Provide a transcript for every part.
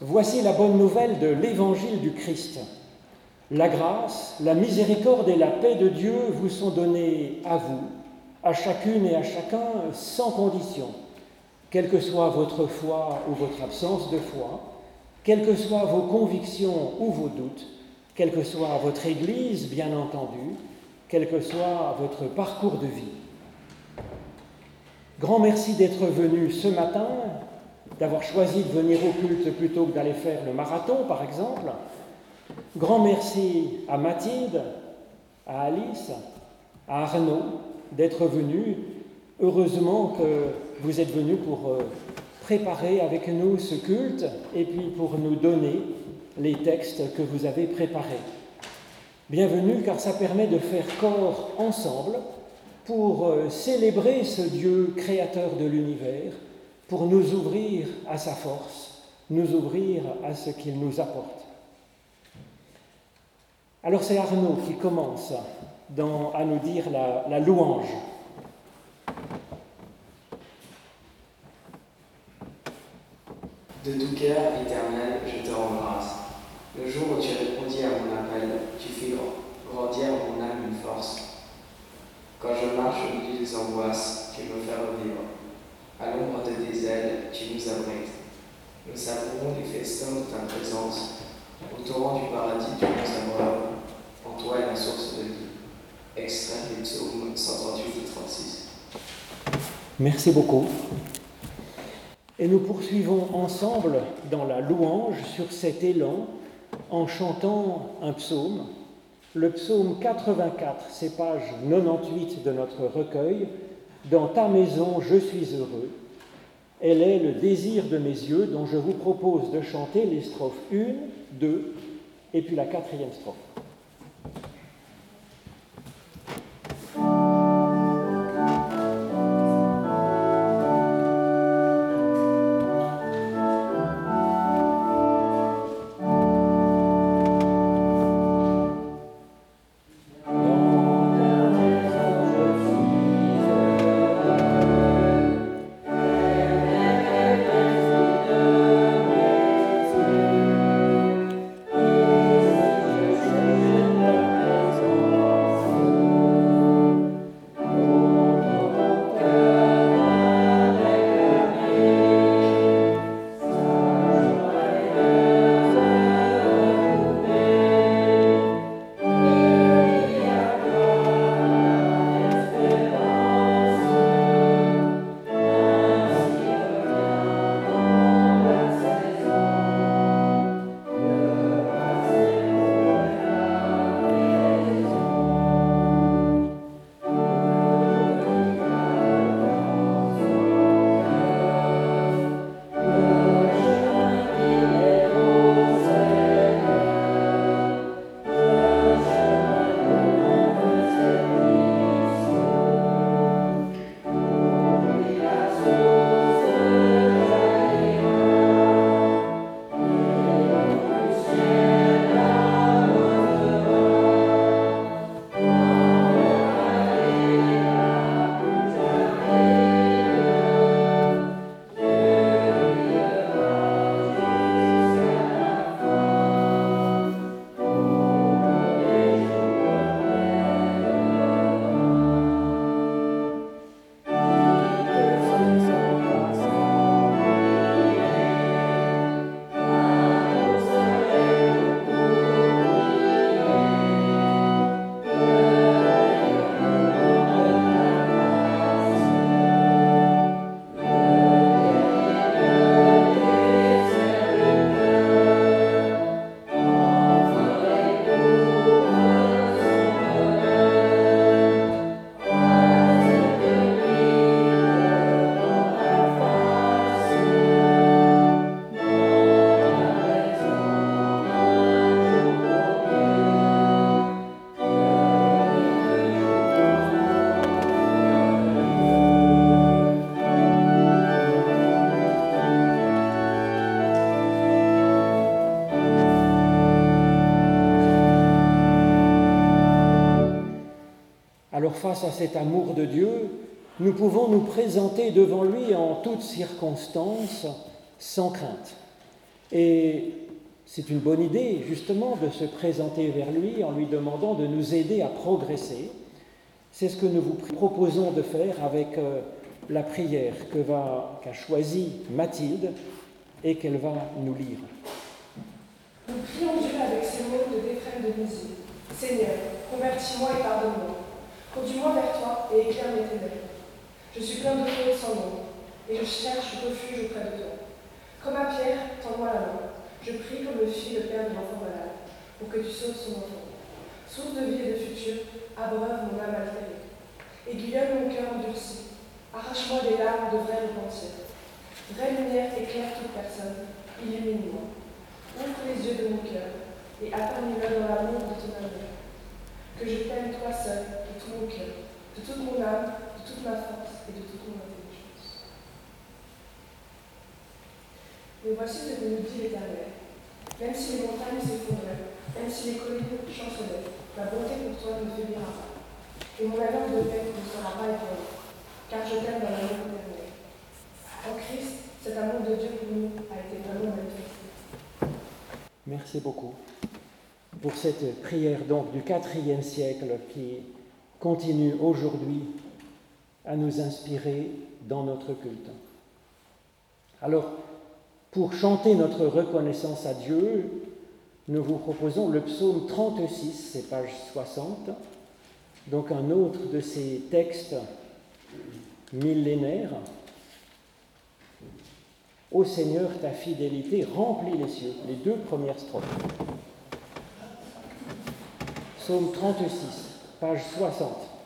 Voici la bonne nouvelle de l'évangile du Christ. La grâce, la miséricorde et la paix de Dieu vous sont données à vous, à chacune et à chacun, sans condition, quelle que soit votre foi ou votre absence de foi, quelles que soient vos convictions ou vos doutes, quelle que soit votre Église, bien entendu, quel que soit votre parcours de vie. Grand merci d'être venu ce matin, d'avoir choisi de venir au culte plutôt que d'aller faire le marathon, par exemple. Grand merci à Mathilde, à Alice, à Arnaud d'être venus. Heureusement que vous êtes venus pour euh, préparer avec nous ce culte et puis pour nous donner les textes que vous avez préparés. Bienvenue car ça permet de faire corps ensemble pour euh, célébrer ce Dieu créateur de l'univers, pour nous ouvrir à sa force, nous ouvrir à ce qu'il nous apporte. Alors c'est Arnaud qui commence à nous dire la louange. De tout cœur, éternel, je te rends. Le jour où tu répondis à mon appel, tu fais grandir mon âme une force. Quand je marche au milieu des angoisses, tu me fais revivre. À l'ombre de tes ailes, tu nous abrites. Nous savourons les festins de ta présence. Au torrent du paradis, tu nous abreuves. En toi est la source de vie. Extrait des psaumes 138 et 36. Merci beaucoup. Et nous poursuivons ensemble dans la louange sur cet élan en chantant un psaume. Le psaume 84, c'est page 98 de notre recueil. Dans ta maison, je suis heureux. Elle est le désir de mes yeux dont je vous propose de chanter les strophes 1, 2 et puis la quatrième strophe. À cet amour de Dieu, nous pouvons nous présenter devant lui en toutes circonstances, sans crainte. Et c'est une bonne idée, justement, de se présenter vers lui en lui demandant de nous aider à progresser. C'est ce que nous vous proposons de faire avec euh, la prière qu'a choisie Mathilde et qu'elle va nous lire. Nous prions Dieu avec ces mots de défraine de musique. Seigneur, convertis-moi et pardonne-moi. Conduis-moi vers toi et éclaire mes ténèbres. Je suis plein de fautes sans nom, et je cherche refuge auprès de toi. Comme à Pierre, tends-moi la main. Je prie comme le fit le père de l'enfant malade, pour que tu sauves son enfant. Source de vie et de futur, abreuve mon âme altérée. Aiguillonne mon cœur endurci. Arrache-moi des larmes de vrai repentir. Vraie lumière éclaire toute personne. Illumine-moi. Ouvre les yeux de mon cœur et accompagne-le dans l'amour de ton amour. Que je t'aime toi seul, tout mon cœur, de toute mon âme, de toute ma force et de toute mon intelligence. Mais voici ce que nous dit l'Éternel. Même si les montagnes s'effondrent, même si les collines chancelaient, ma bonté pour toi ne faiblira pas. Et mon amour de paix ne sera pas ébranlé, car je t'aime dans l'amour éternel. En Christ, cet amour de Dieu pour nous a été vraiment manifesté. Merci beaucoup pour cette prière donc du IVe siècle qui continue aujourd'hui à nous inspirer dans notre culte. Alors, pour chanter notre reconnaissance à Dieu, nous vous proposons le psaume 36, c'est page 60, donc un autre de ces textes millénaires. Ô Seigneur, ta fidélité remplit les cieux, les deux premières strophes. Psaume 36, page 60.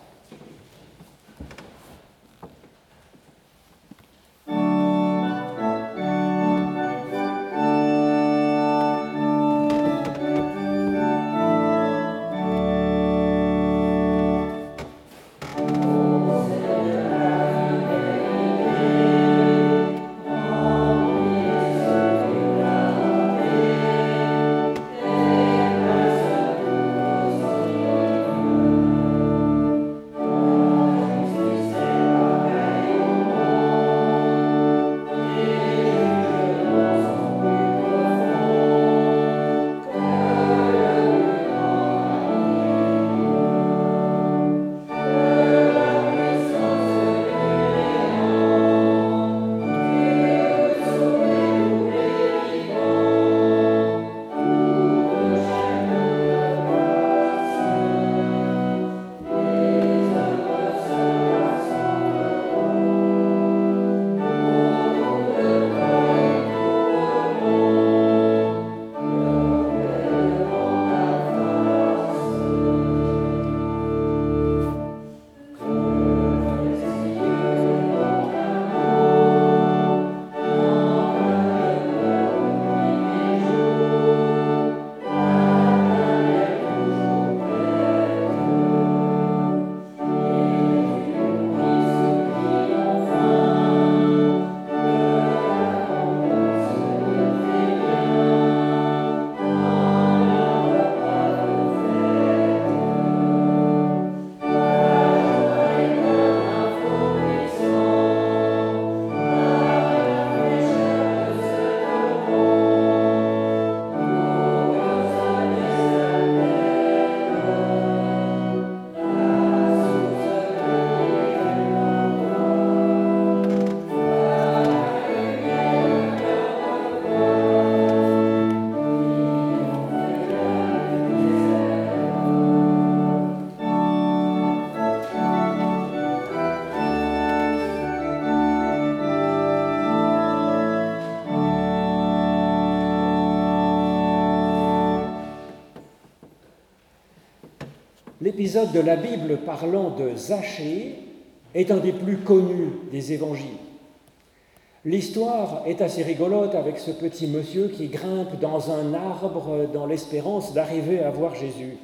L'épisode de la Bible parlant de Zachée est un des plus connus des évangiles. L'histoire est assez rigolote avec ce petit monsieur qui grimpe dans un arbre dans l'espérance d'arriver à voir Jésus.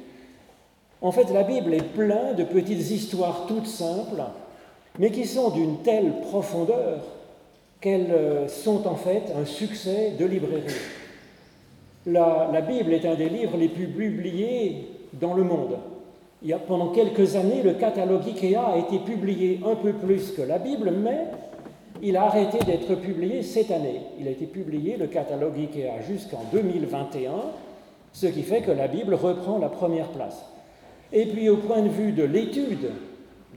En fait, la Bible est pleine de petites histoires toutes simples, mais qui sont d'une telle profondeur qu'elles sont en fait un succès de librairie. La, la Bible est un des livres les plus publiés dans le monde. Il y a, pendant quelques années, le catalogue IKEA a été publié un peu plus que la Bible, mais il a arrêté d'être publié cette année. Il a été publié, le catalogue IKEA, jusqu'en 2021, ce qui fait que la Bible reprend la première place. Et puis au point de vue de l'étude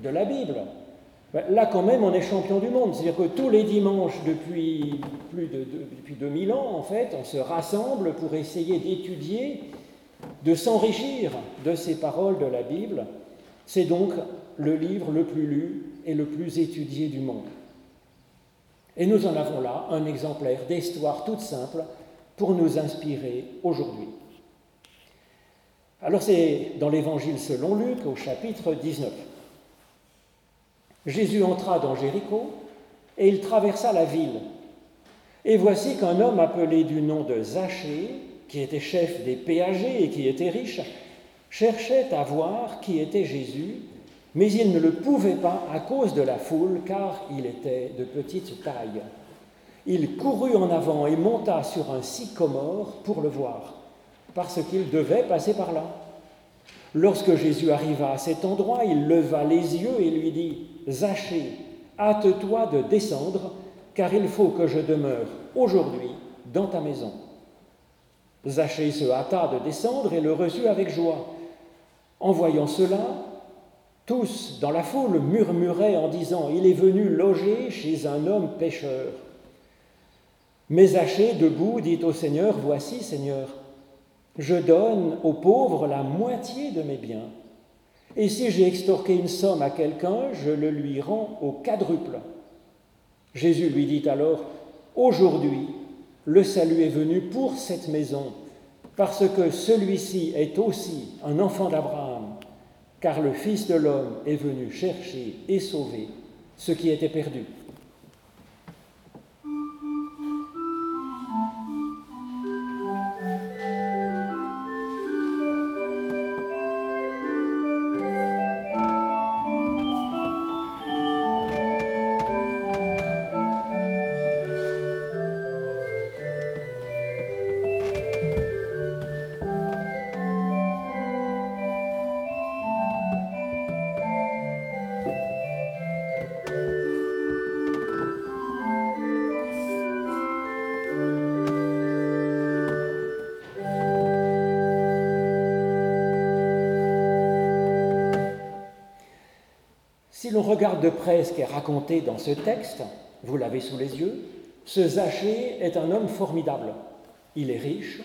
de la Bible, ben, là quand même on est champion du monde. C'est-à-dire que tous les dimanches depuis plus de, depuis 2000 ans, en fait, on se rassemble pour essayer d'étudier, de s'enrichir de ces paroles de la Bible. C'est donc le livre le plus lu et le plus étudié du monde. Et nous en avons là un exemplaire d'histoire toute simple pour nous inspirer aujourd'hui. Alors c'est dans l'évangile selon Luc au chapitre 19. Jésus entra dans Jéricho et il traversa la ville. Et voici qu'un homme appelé du nom de Zachée, qui était chef des péagers et qui était riche, cherchait à voir qui était Jésus mais il ne le pouvait pas à cause de la foule, car il était de petite taille. Il courut en avant et monta sur un sycomore pour le voir, parce qu'il devait passer par là. Lorsque Jésus arriva à cet endroit, il leva les yeux et lui dit, Zachée, hâte-toi de descendre, car il faut que je demeure aujourd'hui dans ta maison. Zachée se hâta de descendre et le reçut avec joie. En voyant cela, tous, dans la foule, murmuraient en disant Il est venu loger chez un homme pécheur. Mais Zachée, debout, dit au Seigneur Voici, Seigneur, je donne aux pauvres la moitié de mes biens. Et si j'ai extorqué une somme à quelqu'un, je le lui rends au quadruple. Jésus lui dit alors Aujourd'hui, le salut est venu pour cette maison, parce que celui-ci est aussi un enfant d'Abraham car le Fils de l'homme est venu chercher et sauver ce qui était perdu. De près ce qui est raconté dans ce texte, vous l'avez sous les yeux, ce Zachée est un homme formidable. Il est riche,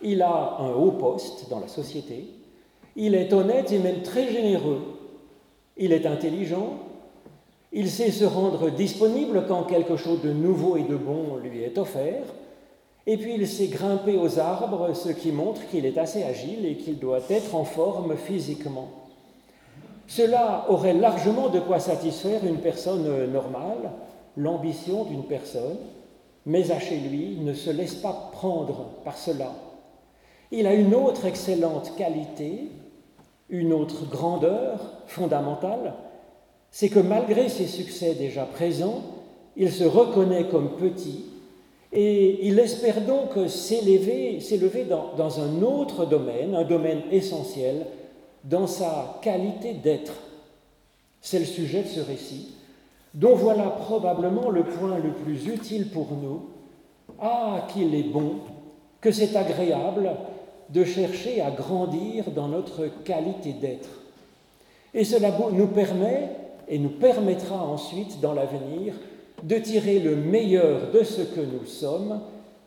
il a un haut poste dans la société, il est honnête et même très généreux, il est intelligent, il sait se rendre disponible quand quelque chose de nouveau et de bon lui est offert, et puis il sait grimper aux arbres, ce qui montre qu'il est assez agile et qu'il doit être en forme physiquement. Cela aurait largement de quoi satisfaire une personne normale, l'ambition d'une personne, mais à chez lui ne se laisse pas prendre par cela. Il a une autre excellente qualité, une autre grandeur fondamentale, c'est que malgré ses succès déjà présents, il se reconnaît comme petit et il espère donc s'élever, s'élever dans un autre domaine, un domaine essentiel, dans sa qualité d'être. C'est le sujet de ce récit, dont voilà probablement le point le plus utile pour nous. Ah, qu'il est bon, que c'est agréable de chercher à grandir dans notre qualité d'être. Et cela nous permet et nous permettra ensuite dans l'avenir de tirer le meilleur de ce que nous sommes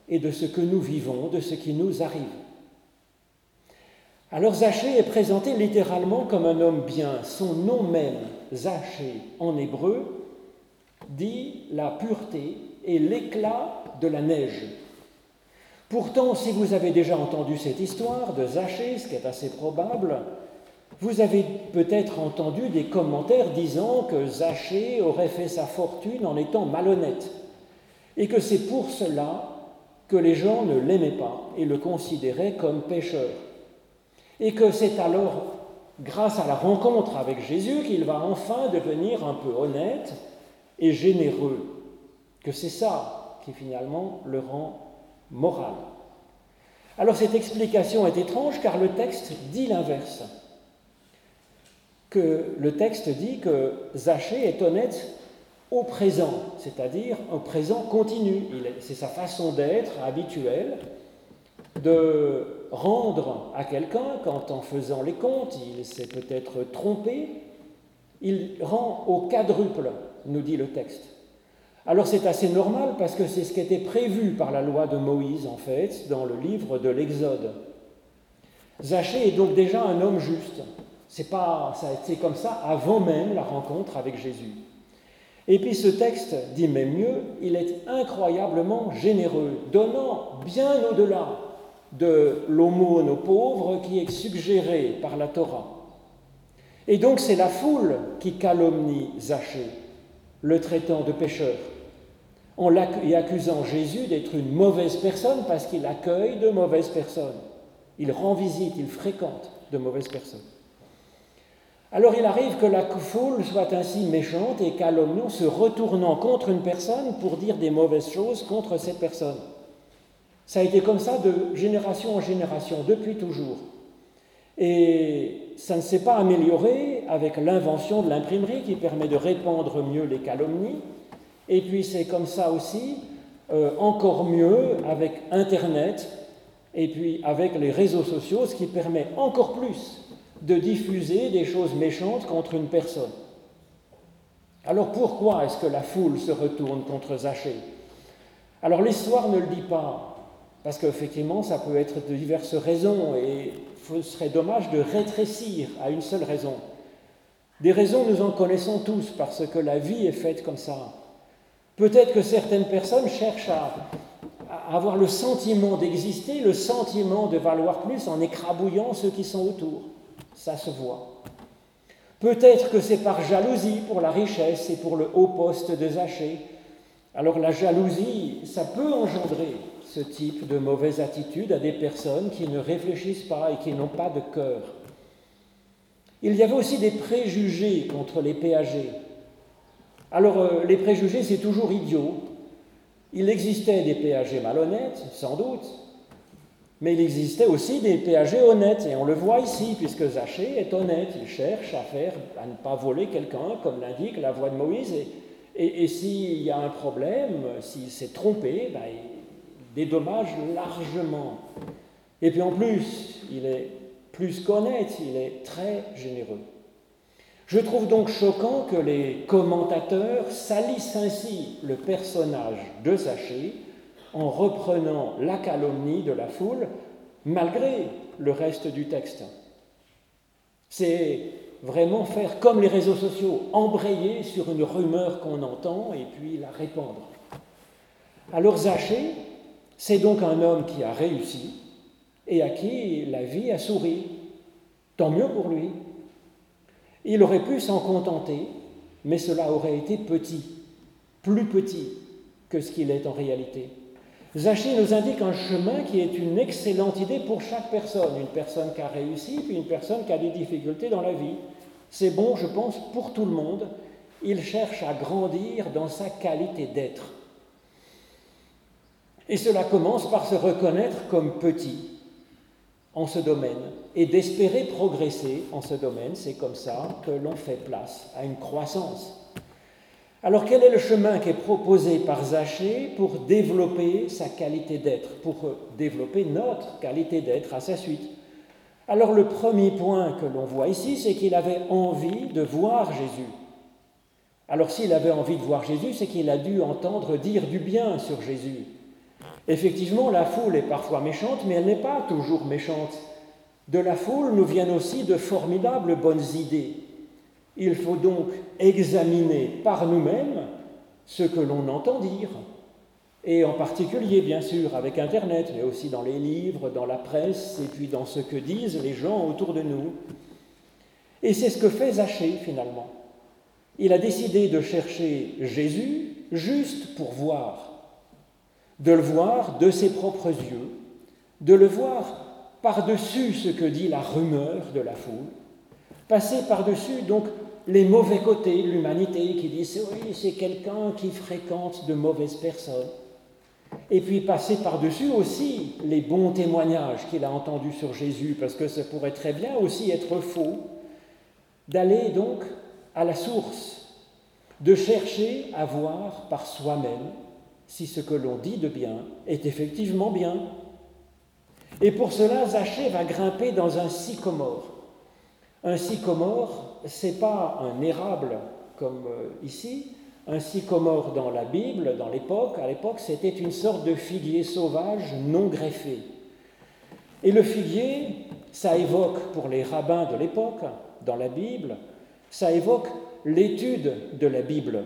et de ce que nous vivons, de ce qui nous arrive. Alors Zachée est présenté littéralement comme un homme bien. Son nom même, Zachée, en hébreu, dit la pureté et l'éclat de la neige. Pourtant, si vous avez déjà entendu cette histoire de Zachée, ce qui est assez probable, vous avez peut-être entendu des commentaires disant que Zachée aurait fait sa fortune en étant malhonnête et que c'est pour cela que les gens ne l'aimaient pas et le considéraient comme pécheur. Et que c'est alors grâce à la rencontre avec Jésus qu'il va enfin devenir un peu honnête et généreux, que c'est ça qui finalement le rend moral. Alors cette explication est étrange car le texte dit l'inverse. Que le texte dit que Zachée est honnête au présent, c'est-à-dire au présent continu. C'est sa façon d'être habituelle de rendre à quelqu'un, quand en faisant les comptes, il s'est peut-être trompé, il rend au quadruple, nous dit le texte. Alors c'est assez normal parce que c'est ce qui était prévu par la loi de Moïse, en fait, dans le livre de l'Exode. Zachée est donc déjà un homme juste. C'est pas, ça a comme ça avant même la rencontre avec Jésus. Et puis ce texte dit même mieux, il est incroyablement généreux, donnant bien au-delà de l'aumône aux pauvres qui est suggérée par la Torah. Et donc c'est la foule qui calomnie Zachée, le traitant de pécheur, en accusant Jésus d'être une mauvaise personne parce qu'il accueille de mauvaises personnes. Il rend visite, il fréquente de mauvaises personnes. Alors il arrive que la foule soit ainsi méchante et calomniant, se retournant contre une personne pour dire des mauvaises choses contre cette personne. Ça a été comme ça de génération en génération, depuis toujours. Et ça ne s'est pas amélioré avec l'invention de l'imprimerie qui permet de répandre mieux les calomnies. Et puis c'est comme ça aussi, euh, encore mieux avec Internet et puis avec les réseaux sociaux, ce qui permet encore plus de diffuser des choses méchantes contre une personne. Alors pourquoi est-ce que la foule se retourne contre Zachée Alors l'histoire ne le dit pas, parce qu'effectivement, ça peut être de diverses raisons et ce serait dommage de rétrécir à une seule raison. Des raisons, nous en connaissons tous parce que la vie est faite comme ça. Peut-être que certaines personnes cherchent à, avoir le sentiment d'exister, le sentiment de valoir plus en écrabouillant ceux qui sont autour. Ça se voit. Peut-être que c'est par jalousie pour la richesse et pour le haut poste de Zachée. Alors la jalousie, ça peut engendrer ce type de mauvaise attitude à des personnes qui ne réfléchissent pas et qui n'ont pas de cœur. Il y avait aussi des préjugés contre les péagers. Alors, euh, les préjugés, c'est toujours idiot. Il existait des péagers malhonnêtes, sans doute, mais il existait aussi des péagers honnêtes, et on le voit ici, puisque Zachée est honnête, il cherche à faire, à ne pas voler quelqu'un, comme l'indique la voix de Moïse, et, s'il y a un problème, s'il s'est trompé, ben, dédommage largement. Et puis en plus, il est plus qu'honnête, il est très généreux. Je trouve donc choquant que les commentateurs salissent ainsi le personnage de Zachée en reprenant la calomnie de la foule malgré le reste du texte. C'est vraiment faire comme les réseaux sociaux, embrayer sur une rumeur qu'on entend et puis la répandre. Alors Zachée, c'est donc un homme qui a réussi et à qui la vie a souri. Tant mieux pour lui. Il aurait pu s'en contenter, mais cela aurait été petit, plus petit que ce qu'il est en réalité. Zaché nous indique un chemin qui est une excellente idée pour chaque personne, une personne qui a réussi, puis une personne qui a des difficultés dans la vie. C'est bon, je pense, pour tout le monde. Il cherche à grandir dans sa qualité d'être. Et cela commence par se reconnaître comme petit en ce domaine et d'espérer progresser en ce domaine. C'est comme ça que l'on fait place à une croissance. Alors quel est le chemin qui est proposé par Zachée pour développer sa qualité d'être, pour développer notre qualité d'être à sa suite? Alors le premier point que l'on voit ici, c'est qu'il avait envie de voir Jésus. Alors s'il avait envie de voir Jésus, c'est qu'il a dû entendre dire du bien sur Jésus. Effectivement, la foule est parfois méchante, mais elle n'est pas toujours méchante. De la foule nous viennent aussi de formidables bonnes idées. Il faut donc examiner par nous-mêmes ce que l'on entend dire, et en particulier, bien sûr, avec Internet, mais aussi dans les livres, dans la presse, et puis dans ce que disent les gens autour de nous. Et c'est ce que fait Zachée, finalement. Il a décidé de chercher Jésus juste pour voir de le voir de ses propres yeux, de le voir par-dessus ce que dit la rumeur de la foule, passer par-dessus donc les mauvais côtés de l'humanité qui disent oui, c'est quelqu'un qui fréquente de mauvaises personnes. Et puis passer par-dessus aussi les bons témoignages qu'il a entendus sur Jésus, parce que ça pourrait très bien aussi être faux, d'aller donc à la source, de chercher à voir par soi-même si ce que l'on dit de bien est effectivement bien. Et pour cela, Zachée va grimper dans un sycomore. Un sycomore, c'est pas un érable comme euh, ici. Un sycomore dans la Bible, dans l'époque, à l'époque, c'était une sorte de figuier sauvage non greffé. Et le figuier, ça évoque pour les rabbins de l'époque, dans la Bible, ça évoque l'étude de la Bible.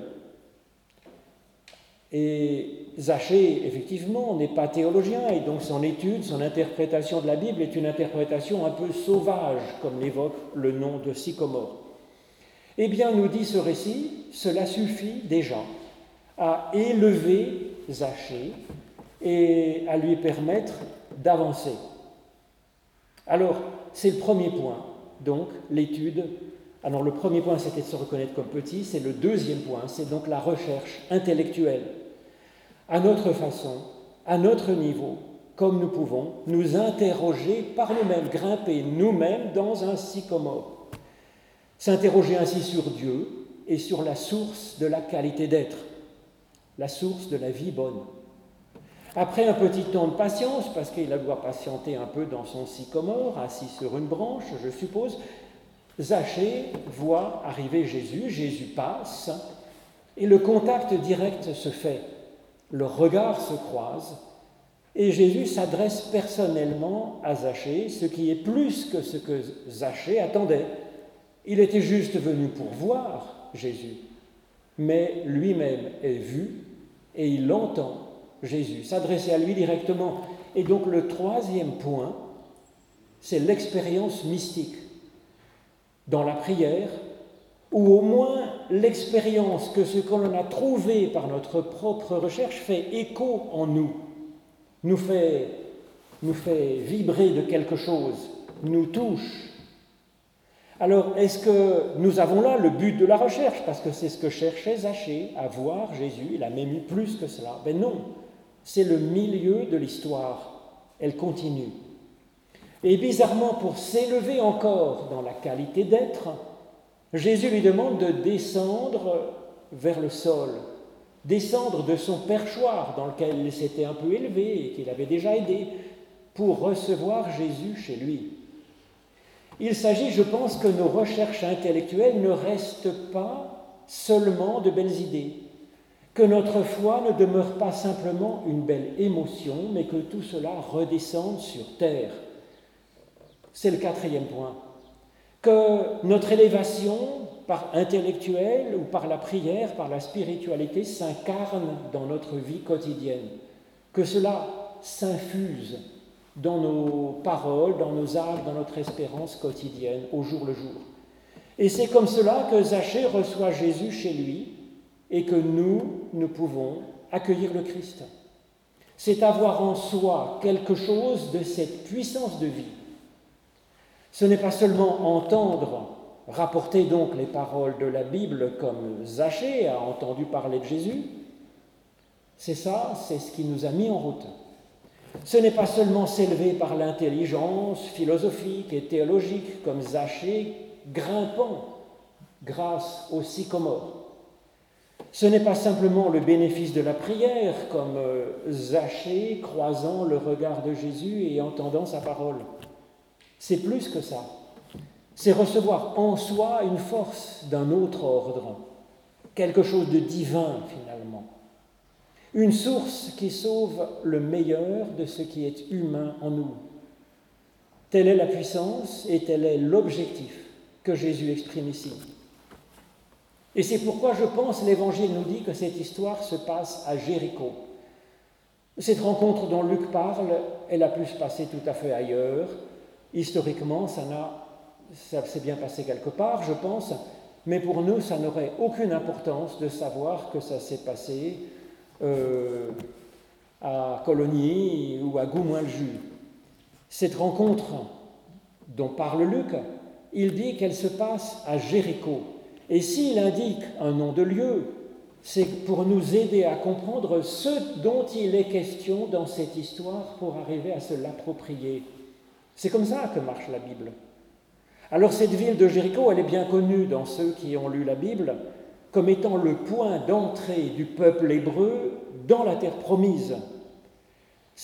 Et Zachée, effectivement, n'est pas théologien, et donc son étude, son interprétation de la Bible est une interprétation un peu sauvage, comme l'évoque le nom de Sycomore. Eh bien, nous dit ce récit, cela suffit déjà à élever Zachée et à lui permettre d'avancer. Alors, c'est le premier point, donc l'étude. Alors, le premier point, c'était de se reconnaître comme petit, c'est le deuxième point, c'est donc la recherche intellectuelle. À notre façon, à notre niveau, comme nous pouvons, nous interroger par nous-mêmes, grimper nous-mêmes dans un sycomore. S'interroger ainsi sur Dieu et sur la source de la qualité d'être, la source de la vie bonne. Après un petit temps de patience, parce qu'il doit patienter un peu dans son sycomore, assis sur une branche, je suppose, Zachée voit arriver Jésus, Jésus passe, et le contact direct se fait. Le regard se croise, et Jésus s'adresse personnellement à Zachée, ce qui est plus que ce que Zachée attendait. Il était juste venu pour voir Jésus, mais lui-même est vu et il entend Jésus, s'adresser à lui directement. Et donc le troisième point, c'est l'expérience mystique. Dans la prière, ou au moins l'expérience que ce que l'on a trouvé par notre propre recherche fait écho en nous, nous fait, nous fait vibrer de quelque chose, nous touche. Alors, est-ce que nous avons là le but de la recherche? Parce que c'est ce que cherchait Zachée, à voir Jésus, il a même eu plus que cela. Ben non, c'est le milieu de l'histoire. Elle continue. Et bizarrement, pour s'élever encore dans la qualité d'être, Jésus lui demande de descendre vers le sol, descendre de son perchoir dans lequel il s'était un peu élevé et qu'il avait déjà aidé, pour recevoir Jésus chez lui. Il s'agit, je pense, que nos recherches intellectuelles ne restent pas seulement de belles idées, que notre foi ne demeure pas simplement une belle émotion, mais que tout cela redescende sur terre. C'est le quatrième point. Que notre élévation, par intellectuelle ou par la prière, par la spiritualité, s'incarne dans notre vie quotidienne. Que cela s'infuse dans nos paroles, dans nos âmes, dans notre espérance quotidienne, au jour le jour. Et c'est comme cela que Zachée reçoit Jésus chez lui et que nous, nous pouvons accueillir le Christ. C'est avoir en soi quelque chose de cette puissance de vie. Ce n'est pas seulement entendre, rapporter donc les paroles de la Bible comme Zachée a entendu parler de Jésus, c'est ça, c'est ce qui nous a mis en route. Ce n'est pas seulement s'élever par l'intelligence philosophique et théologique comme Zachée, grimpant grâce au sycomore. Ce n'est pas simplement le bénéfice de la prière, comme euh, Zachée croisant le regard de Jésus et entendant sa parole. C'est plus que ça. C'est recevoir en soi une force d'un autre ordre, quelque chose de divin finalement. Une source qui sauve le meilleur de ce qui est humain en nous. Telle est la puissance et tel est l'objectif que Jésus exprime ici. Et c'est pourquoi je pense l'Évangile nous dit que cette histoire se passe à Jéricho. Cette rencontre dont Luc parle, elle a pu se passer tout à fait ailleurs. Historiquement, ça, s'est bien passé quelque part, je pense, mais pour nous, ça n'aurait aucune importance de savoir que ça s'est passé euh, à Colonie ou à Goumois-le-Jus. Cette rencontre dont parle Luc, il dit qu'elle se passe à Jéricho. Et s'il indique un nom de lieu, c'est pour nous aider à comprendre ce dont il est question dans cette histoire pour arriver à se l'approprier. C'est comme ça que marche la Bible. Alors cette ville de Jéricho, elle est bien connue dans ceux qui ont lu la Bible, comme étant le point d'entrée du peuple hébreu dans la terre promise.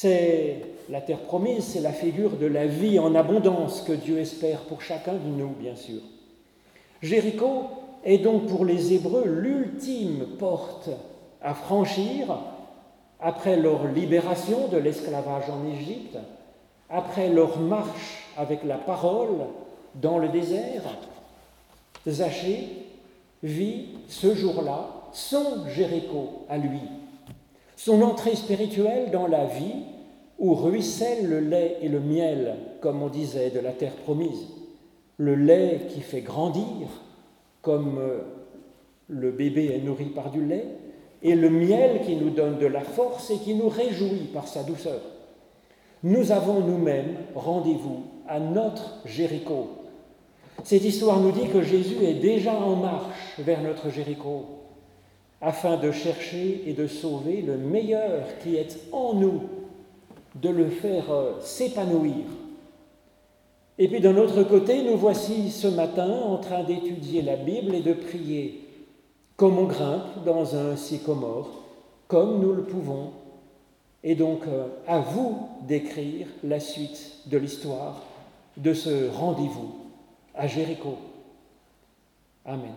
La terre promise, c'est la figure de la vie en abondance que Dieu espère pour chacun de nous, bien sûr. Jéricho est donc pour les Hébreux l'ultime porte à franchir après leur libération de l'esclavage en Égypte, après leur marche avec la parole dans le désert. Zachée vit ce jour-là son Jéricho à lui, son entrée spirituelle dans la vie où ruisselle le lait et le miel, comme on disait, de la terre promise, le lait qui fait grandir, comme euh, le bébé est nourri par du lait, et le miel qui nous donne de la force et qui nous réjouit par sa douceur. Nous avons nous-mêmes rendez-vous à notre Jéricho. Cette histoire nous dit que Jésus est déjà en marche vers notre Jéricho, afin de chercher et de sauver le meilleur qui est en nous de le faire euh, s'épanouir. Et puis d'un autre côté, nous voici ce matin en train d'étudier la Bible et de prier comme on grimpe dans un sycomore, comme nous le pouvons. Et donc euh, à vous d'écrire la suite de l'histoire de ce rendez-vous à Jéricho. Amen.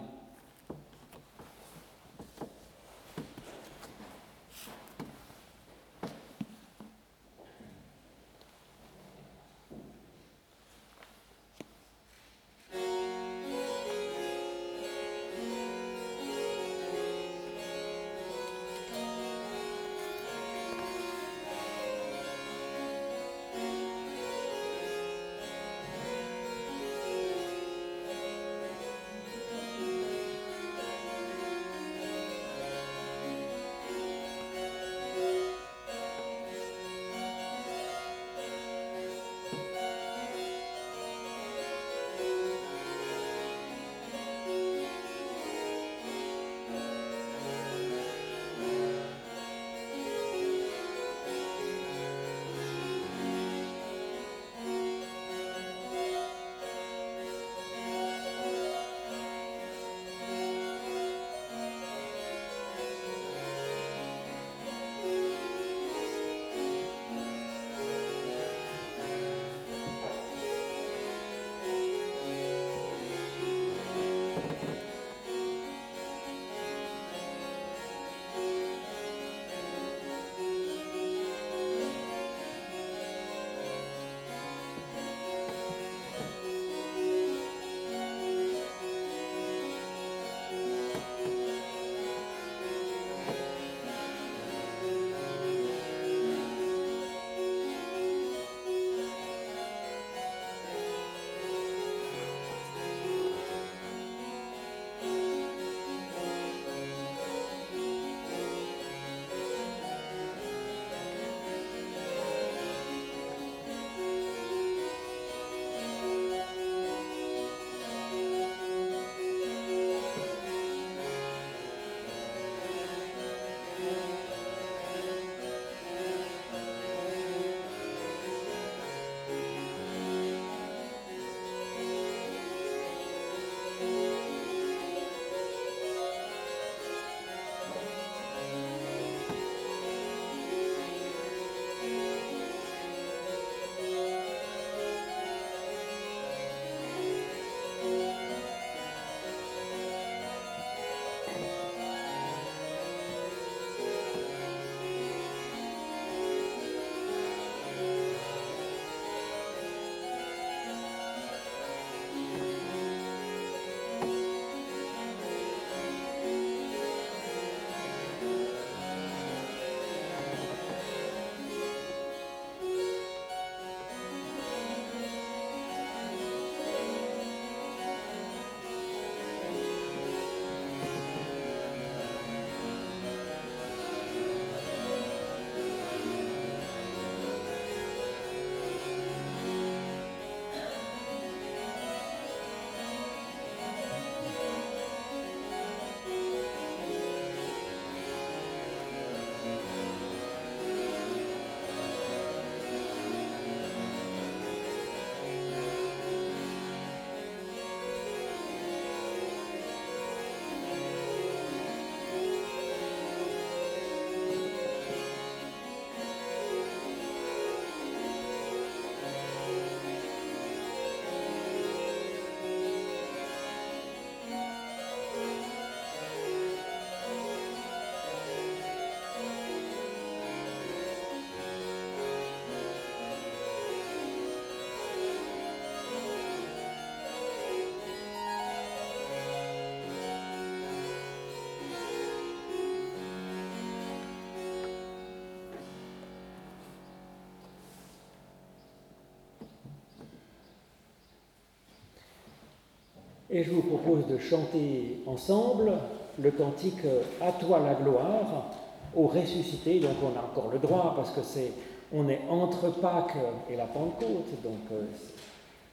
Et je vous propose de chanter ensemble le cantique À toi la gloire au ressuscité. Donc on a encore le droit parce que c'est on est entre Pâques et la Pentecôte. Donc euh,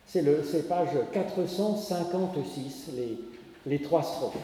c'est le page 456 les, les trois strophes.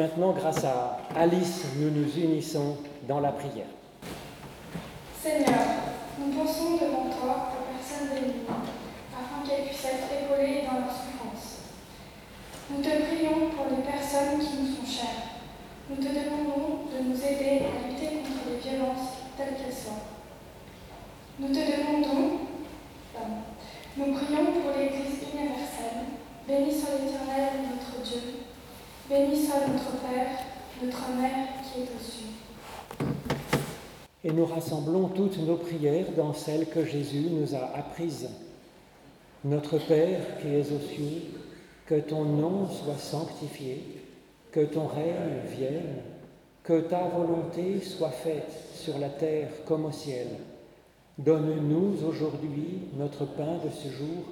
Maintenant, grâce à Alice, nous nous unissons dans la prière. Seigneur, nous pensons devant toi aux personnes démunies, afin qu'elles puissent être épaulées dans leur souffrance. Nous te prions pour les personnes qui nous sont chères. Nous te demandons de nous aider à lutter contre les violences telles qu'elles soient. Nous te demandons, nous prions pour l'Église universelle. Béni soit l'Éternel, Béni soit notre Père, notre Mère qui est au cieux. Et nous rassemblons toutes nos prières dans celles que Jésus nous a apprises. Notre Père qui es aux cieux, que ton nom soit sanctifié, que ton règne vienne, que ta volonté soit faite sur la terre comme au ciel. Donne-nous aujourd'hui notre pain de ce jour.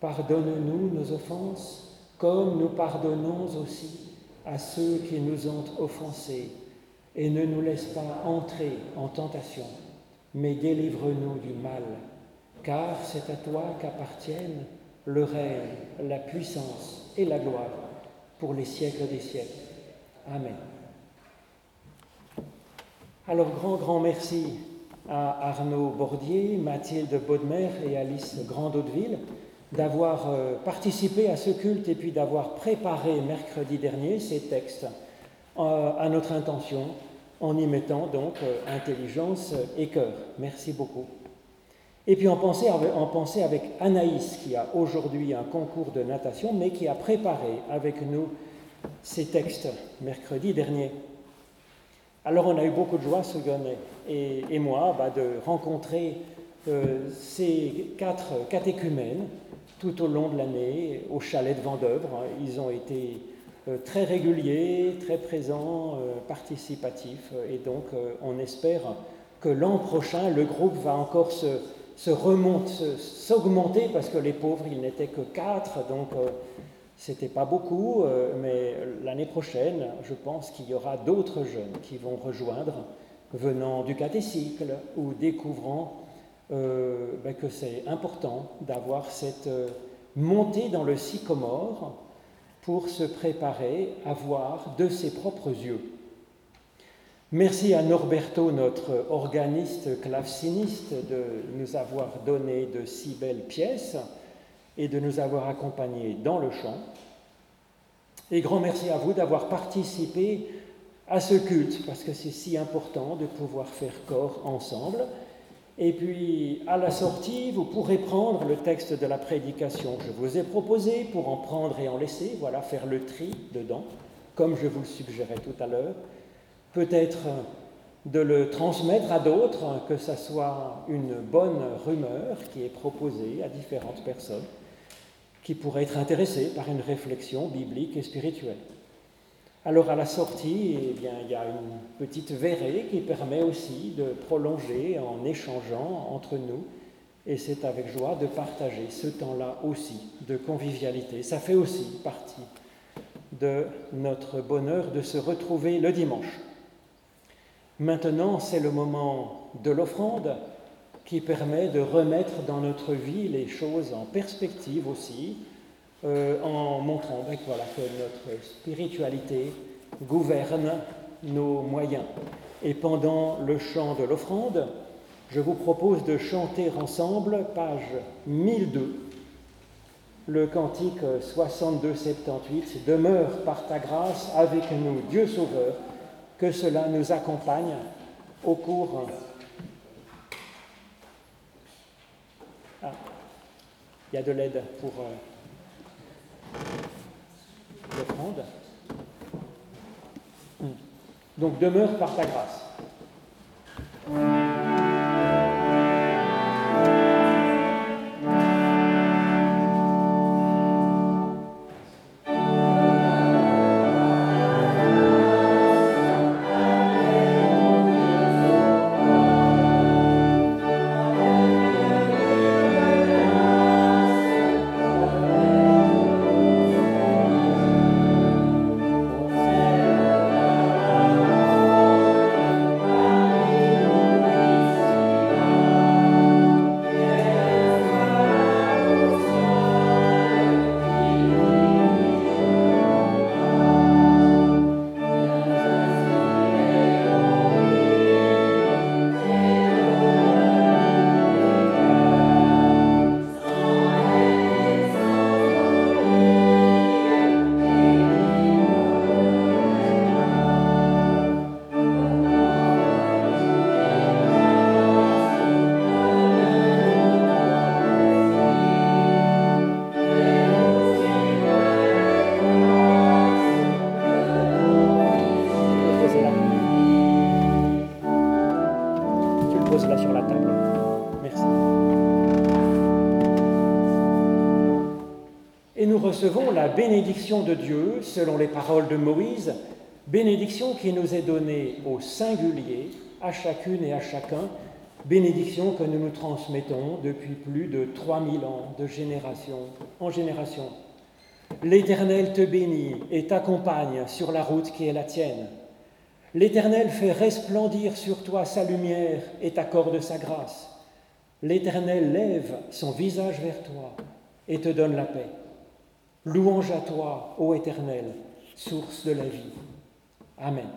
Pardonne-nous nos offenses, comme nous pardonnons aussi à ceux qui nous ont offensés, et ne nous laisse pas entrer en tentation, mais délivre-nous du mal, car c'est à toi qu'appartiennent le règne, la puissance et la gloire pour les siècles des siècles. Amen. Alors grand, grand merci à Arnaud Bordier, Mathilde Baudemer et Alice Grand-Hauteville d'avoir euh, participé à ce culte et puis d'avoir préparé mercredi dernier ces textes euh, à notre intention en y mettant donc euh, intelligence et cœur. Merci beaucoup. Et puis en pensait, en avec Anaïs qui a aujourd'hui un concours de natation mais qui a préparé avec nous ces textes mercredi dernier. Alors on a eu beaucoup de joie, Sougonnet et, et moi, bah, de rencontrer ces quatre catéchumènes tout au long de l'année au chalet de Vendœuvre. Ils ont été euh, très réguliers, très présents, euh, participatifs, et donc euh, on espère que l'an prochain, le groupe va encore se, se remonte, s'augmenter, parce que les pauvres, ils n'étaient que quatre, donc euh, c'était pas beaucoup, euh, mais l'année prochaine, je pense qu'il y aura d'autres jeunes qui vont rejoindre, venant du catécycle ou découvrant euh, ben, que c'est important d'avoir cette montée dans le sycomore pour se préparer à voir de ses propres yeux Merci à Norberto, notre organiste claveciniste, de nous avoir donné de si belles pièces et de nous avoir accompagnés dans le chant. Et grand merci à vous d'avoir participé à ce culte, parce que c'est si important de pouvoir faire corps ensemble. Et puis, à la sortie, vous pourrez prendre le texte de la prédication que je vous ai proposé pour en prendre et en laisser, voilà, faire le tri dedans, comme je vous le suggérais tout à l'heure peut-être de le transmettre à d'autres, que ce soit une bonne rumeur qui est proposée à différentes personnes qui pourraient être intéressées par une réflexion biblique et spirituelle. Alors à la sortie, eh bien, il y a une petite verrée qui permet aussi de prolonger en échangeant entre nous, et c'est avec joie de partager ce temps-là aussi de convivialité. Ça fait aussi partie de notre bonheur de se retrouver le dimanche. Maintenant, c'est le moment de l'offrande qui permet de remettre dans notre vie les choses en perspective aussi, euh, en montrant ben, voilà, que notre spiritualité gouverne nos moyens. Et pendant le chant de l'offrande, je vous propose de chanter ensemble, page 1002, le cantique 62-78, Demeure par ta grâce avec nous, Dieu Sauveur que cela nous accompagne au cours. Ah, il y a de l'aide pour euh, Donc demeure par ta grâce. La bénédiction de Dieu selon les paroles de Moïse, bénédiction qui nous est donnée au singulier, à chacune et à chacun, bénédiction que nous nous transmettons depuis plus de 3000 ans, de génération en génération. L'Éternel te bénit et t'accompagne sur la route qui est la tienne. L'Éternel fait resplendir sur toi sa lumière et t'accorde sa grâce. L'Éternel lève son visage vers toi et te donne la paix. Louange à toi, ô Éternel, source de la vie. Amen.